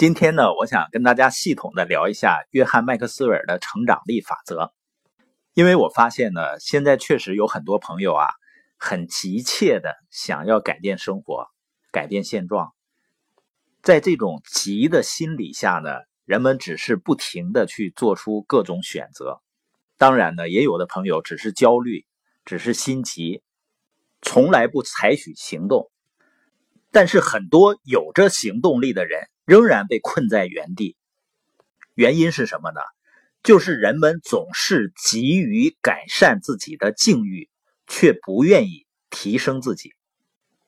今天呢，我想跟大家系统的聊一下约翰麦克斯韦尔的成长力法则，因为我发现呢，现在确实有很多朋友啊，很急切的想要改变生活、改变现状，在这种急的心理下呢，人们只是不停的去做出各种选择，当然呢，也有的朋友只是焦虑，只是心急，从来不采取行动。但是很多有着行动力的人仍然被困在原地，原因是什么呢？就是人们总是急于改善自己的境遇，却不愿意提升自己。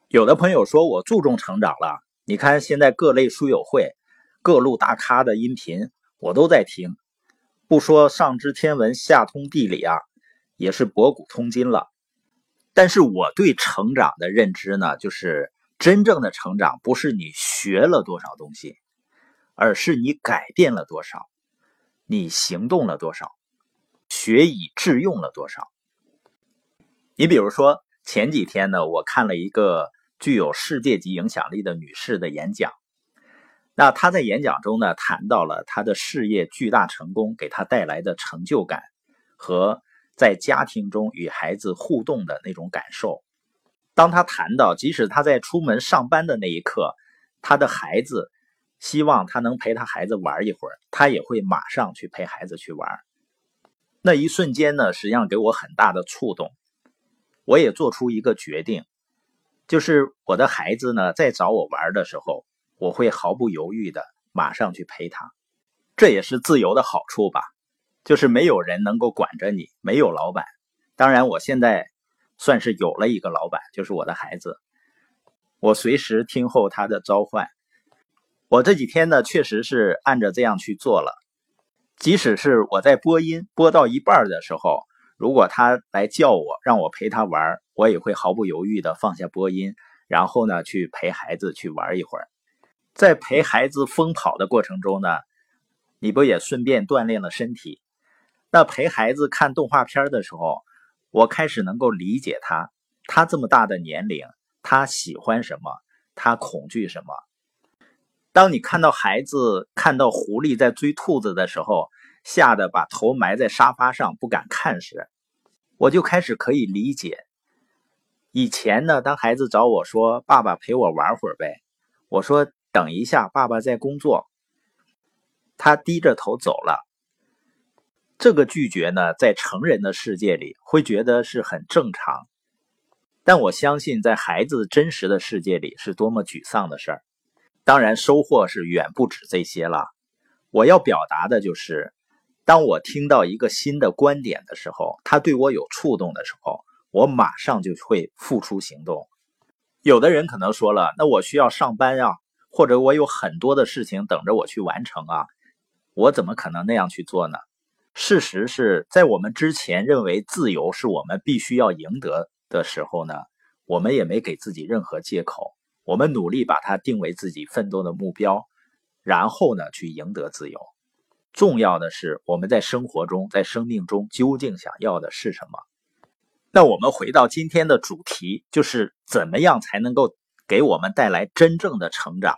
有的朋友说我注重成长了，你看现在各类书友会、各路大咖的音频我都在听，不说上知天文下通地理啊，也是博古通今了。但是我对成长的认知呢，就是。真正的成长不是你学了多少东西，而是你改变了多少，你行动了多少，学以致用了多少。你比如说前几天呢，我看了一个具有世界级影响力的女士的演讲，那她在演讲中呢，谈到了她的事业巨大成功给她带来的成就感和在家庭中与孩子互动的那种感受。当她谈到，即使她在出门上班的那一刻，她的孩子希望他能陪他孩子玩一会儿，他也会马上去陪孩子去玩。那一瞬间呢，实际上给我很大的触动。我也做出一个决定，就是我的孩子呢在找我玩的时候，我会毫不犹豫的马上去陪他。这也是自由的好处吧，就是没有人能够管着你，没有老板。当然，我现在。算是有了一个老板，就是我的孩子。我随时听候他的召唤。我这几天呢，确实是按着这样去做了。即使是我在播音播到一半的时候，如果他来叫我，让我陪他玩，我也会毫不犹豫的放下播音，然后呢去陪孩子去玩一会儿。在陪孩子疯跑的过程中呢，你不也顺便锻炼了身体？那陪孩子看动画片的时候。我开始能够理解他，他这么大的年龄，他喜欢什么，他恐惧什么。当你看到孩子看到狐狸在追兔子的时候，吓得把头埋在沙发上不敢看时，我就开始可以理解。以前呢，当孩子找我说：“爸爸陪我玩会儿呗。”我说：“等一下，爸爸在工作。”他低着头走了。这个拒绝呢，在成人的世界里会觉得是很正常，但我相信在孩子真实的世界里是多么沮丧的事儿。当然，收获是远不止这些了。我要表达的就是，当我听到一个新的观点的时候，他对我有触动的时候，我马上就会付出行动。有的人可能说了，那我需要上班啊，或者我有很多的事情等着我去完成啊，我怎么可能那样去做呢？事实是在我们之前认为自由是我们必须要赢得的时候呢，我们也没给自己任何借口。我们努力把它定为自己奋斗的目标，然后呢去赢得自由。重要的是我们在生活中、在生命中究竟想要的是什么？那我们回到今天的主题，就是怎么样才能够给我们带来真正的成长？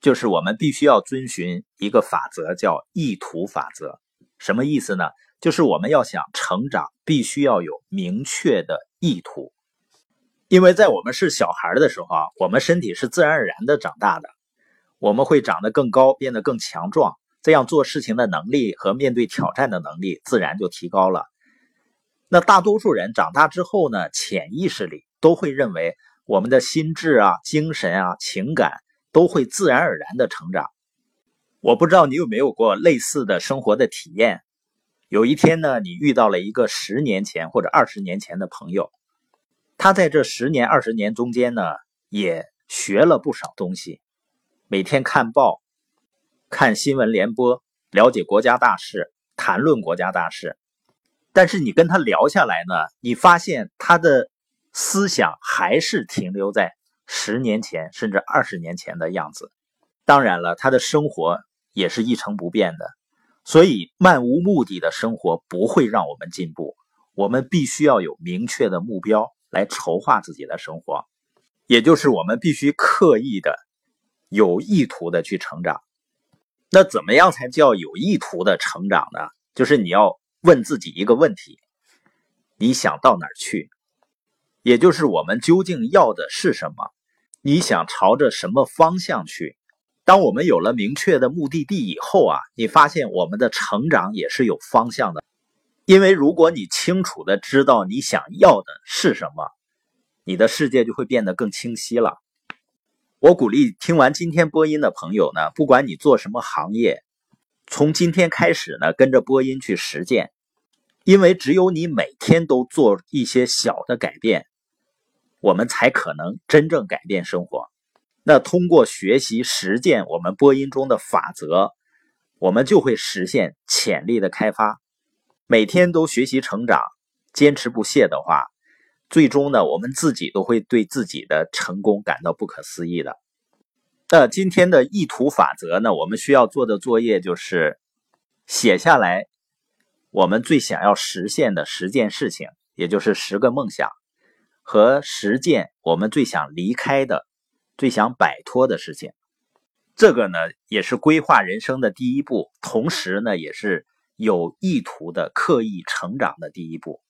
就是我们必须要遵循一个法则，叫意图法则。什么意思呢？就是我们要想成长，必须要有明确的意图。因为在我们是小孩的时候啊，我们身体是自然而然的长大的，我们会长得更高，变得更强壮，这样做事情的能力和面对挑战的能力自然就提高了。那大多数人长大之后呢，潜意识里都会认为我们的心智啊、精神啊、情感都会自然而然的成长。我不知道你有没有过类似的生活的体验。有一天呢，你遇到了一个十年前或者二十年前的朋友，他在这十年二十年中间呢，也学了不少东西，每天看报、看新闻联播，了解国家大事，谈论国家大事。但是你跟他聊下来呢，你发现他的思想还是停留在十年前甚至二十年前的样子。当然了，他的生活。也是一成不变的，所以漫无目的的生活不会让我们进步。我们必须要有明确的目标来筹划自己的生活，也就是我们必须刻意的有意图的去成长。那怎么样才叫有意图的成长呢？就是你要问自己一个问题：你想到哪儿去？也就是我们究竟要的是什么？你想朝着什么方向去？当我们有了明确的目的地以后啊，你发现我们的成长也是有方向的。因为如果你清楚的知道你想要的是什么，你的世界就会变得更清晰了。我鼓励听完今天播音的朋友呢，不管你做什么行业，从今天开始呢，跟着播音去实践。因为只有你每天都做一些小的改变，我们才可能真正改变生活。那通过学习实践我们播音中的法则，我们就会实现潜力的开发。每天都学习成长，坚持不懈的话，最终呢，我们自己都会对自己的成功感到不可思议的。那今天的意图法则呢，我们需要做的作业就是写下来我们最想要实现的十件事情，也就是十个梦想和十件我们最想离开的。最想摆脱的事情，这个呢也是规划人生的第一步，同时呢也是有意图的刻意成长的第一步。